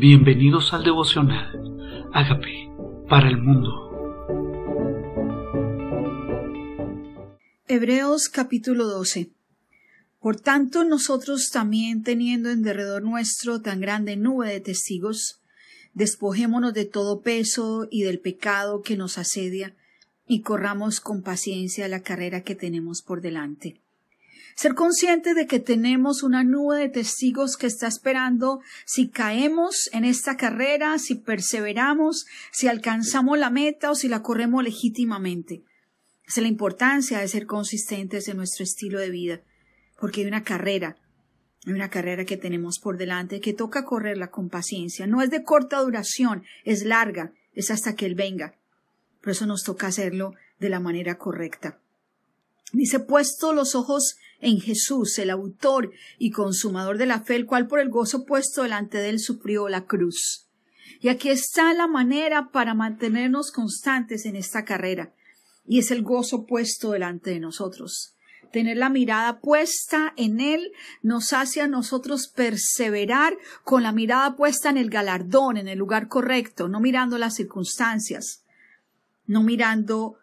Bienvenidos al devocional. Hágame para el mundo. Hebreos capítulo 12. Por tanto, nosotros también, teniendo en derredor nuestro tan grande nube de testigos, despojémonos de todo peso y del pecado que nos asedia, y corramos con paciencia la carrera que tenemos por delante ser consciente de que tenemos una nube de testigos que está esperando si caemos en esta carrera, si perseveramos, si alcanzamos la meta o si la corremos legítimamente. es la importancia de ser consistentes en nuestro estilo de vida, porque hay una carrera, hay una carrera que tenemos por delante que toca correrla con paciencia. No es de corta duración, es larga, es hasta que Él venga. Por eso nos toca hacerlo de la manera correcta. Dice, puesto los ojos en Jesús, el autor y consumador de la fe, el cual por el gozo puesto delante de él sufrió la cruz. Y aquí está la manera para mantenernos constantes en esta carrera, y es el gozo puesto delante de nosotros. Tener la mirada puesta en Él nos hace a nosotros perseverar con la mirada puesta en el galardón, en el lugar correcto, no mirando las circunstancias, no mirando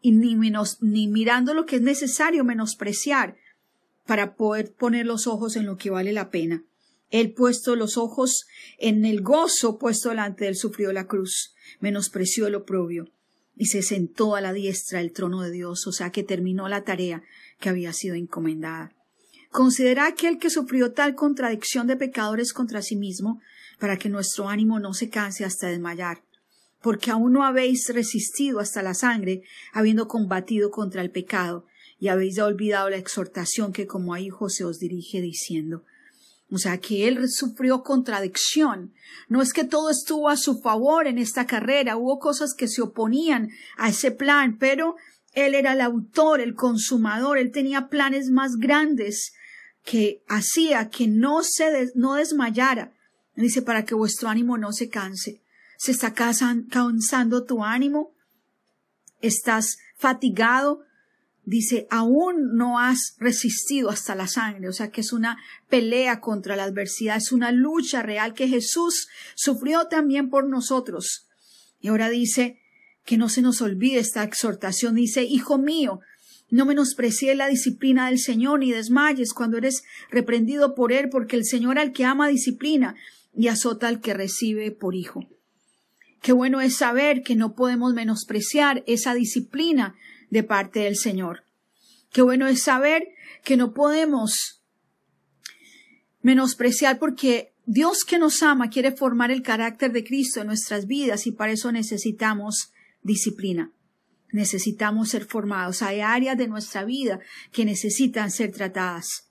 y ni, menos, ni mirando lo que es necesario menospreciar para poder poner los ojos en lo que vale la pena. Él puesto los ojos en el gozo puesto delante del sufrió la cruz, menospreció el oprobio y se sentó a la diestra del trono de Dios, o sea que terminó la tarea que había sido encomendada. Considera aquel que sufrió tal contradicción de pecadores contra sí mismo, para que nuestro ánimo no se canse hasta desmayar porque aún no habéis resistido hasta la sangre, habiendo combatido contra el pecado, y habéis olvidado la exhortación que como a hijos se os dirige diciendo. O sea que él sufrió contradicción. No es que todo estuvo a su favor en esta carrera, hubo cosas que se oponían a ese plan, pero él era el autor, el consumador, él tenía planes más grandes que hacía que no se no desmayara. Dice para que vuestro ánimo no se canse se está cansando tu ánimo, estás fatigado, dice, aún no has resistido hasta la sangre, o sea que es una pelea contra la adversidad, es una lucha real que Jesús sufrió también por nosotros. Y ahora dice que no se nos olvide esta exhortación, dice, Hijo mío, no menosprecie la disciplina del Señor ni desmayes cuando eres reprendido por Él, porque el Señor al que ama disciplina y azota al que recibe por hijo. Qué bueno es saber que no podemos menospreciar esa disciplina de parte del Señor. Qué bueno es saber que no podemos menospreciar porque Dios que nos ama quiere formar el carácter de Cristo en nuestras vidas y para eso necesitamos disciplina. Necesitamos ser formados. Hay áreas de nuestra vida que necesitan ser tratadas.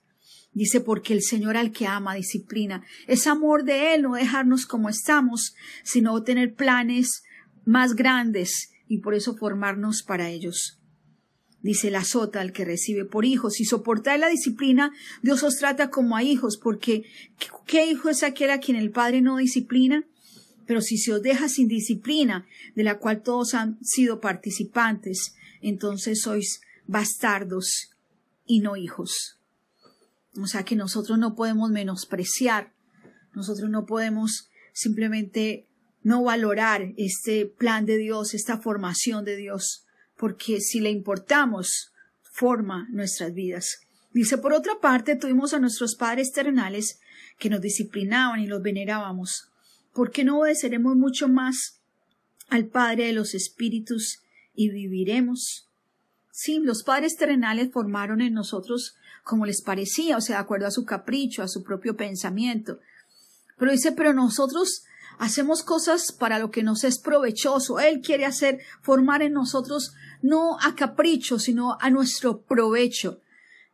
Dice, porque el Señor al que ama disciplina. Es amor de Él no dejarnos como estamos, sino tener planes más grandes y por eso formarnos para ellos. Dice la sota al que recibe por hijos. Si soportáis la disciplina, Dios os trata como a hijos, porque ¿qué hijo es aquel a quien el Padre no disciplina? Pero si se os deja sin disciplina, de la cual todos han sido participantes, entonces sois bastardos y no hijos. O sea que nosotros no podemos menospreciar, nosotros no podemos simplemente no valorar este plan de Dios, esta formación de Dios, porque si le importamos, forma nuestras vidas. Dice, por otra parte, tuvimos a nuestros padres terrenales que nos disciplinaban y los venerábamos. ¿Por qué no obedeceremos mucho más al Padre de los Espíritus y viviremos? Sí, los padres terrenales formaron en nosotros como les parecía, o sea, de acuerdo a su capricho, a su propio pensamiento. Pero dice, pero nosotros hacemos cosas para lo que nos es provechoso. Él quiere hacer, formar en nosotros no a capricho, sino a nuestro provecho.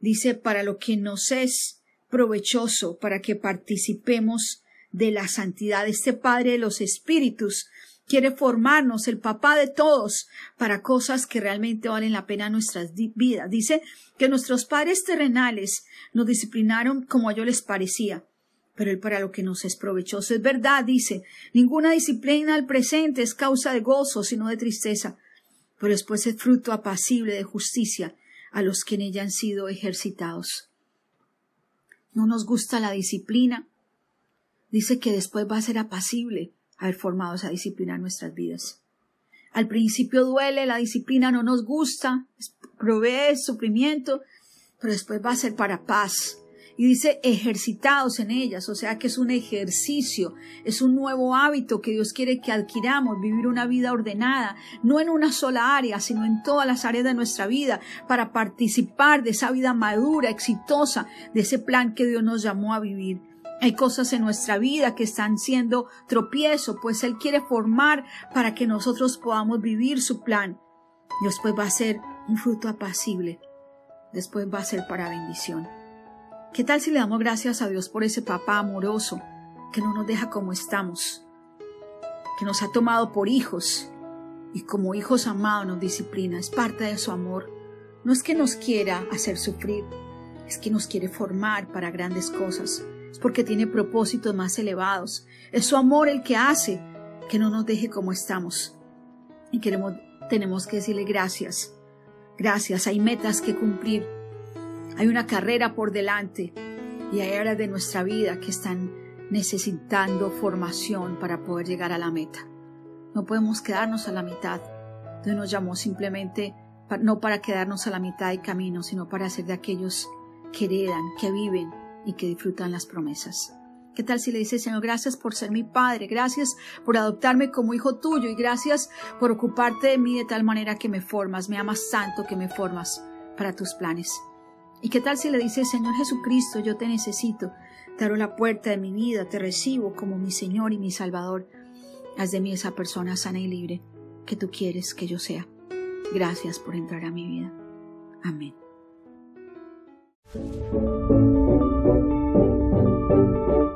Dice, para lo que nos es provechoso, para que participemos de la santidad. Este Padre de los Espíritus quiere formarnos, el papá de todos, para cosas que realmente valen la pena en nuestras vidas. Dice que nuestros padres terrenales nos disciplinaron como a ellos les parecía, pero él para lo que nos es provechoso. Es verdad, dice, ninguna disciplina al presente es causa de gozo, sino de tristeza, pero después es fruto apacible de justicia a los que en ella han sido ejercitados. No nos gusta la disciplina, dice que después va a ser apacible haber formado esa disciplina en nuestras vidas. Al principio duele, la disciplina no nos gusta, provee sufrimiento, pero después va a ser para paz. Y dice ejercitados en ellas, o sea que es un ejercicio, es un nuevo hábito que Dios quiere que adquiramos, vivir una vida ordenada, no en una sola área, sino en todas las áreas de nuestra vida, para participar de esa vida madura, exitosa, de ese plan que Dios nos llamó a vivir. Hay cosas en nuestra vida que están siendo tropiezo, pues Él quiere formar para que nosotros podamos vivir su plan. Después va a ser un fruto apacible. Después va a ser para bendición. ¿Qué tal si le damos gracias a Dios por ese papá amoroso que no nos deja como estamos, que nos ha tomado por hijos y como hijos amados nos disciplina? Es parte de su amor. No es que nos quiera hacer sufrir, es que nos quiere formar para grandes cosas es porque tiene propósitos más elevados. Es su amor el que hace que no nos deje como estamos. Y queremos, tenemos que decirle gracias. Gracias, hay metas que cumplir. Hay una carrera por delante y hay áreas de nuestra vida que están necesitando formación para poder llegar a la meta. No podemos quedarnos a la mitad. Dios nos llamó simplemente no para quedarnos a la mitad del camino, sino para ser de aquellos que heredan, que viven y que disfrutan las promesas. ¿Qué tal si le dices, Señor, gracias por ser mi Padre, gracias por adoptarme como hijo tuyo y gracias por ocuparte de mí de tal manera que me formas, me amas tanto que me formas para tus planes? ¿Y qué tal si le dices, Señor Jesucristo, yo te necesito, te abro la puerta de mi vida, te recibo como mi Señor y mi Salvador, haz de mí esa persona sana y libre que tú quieres que yo sea. Gracias por entrar a mi vida. Amén.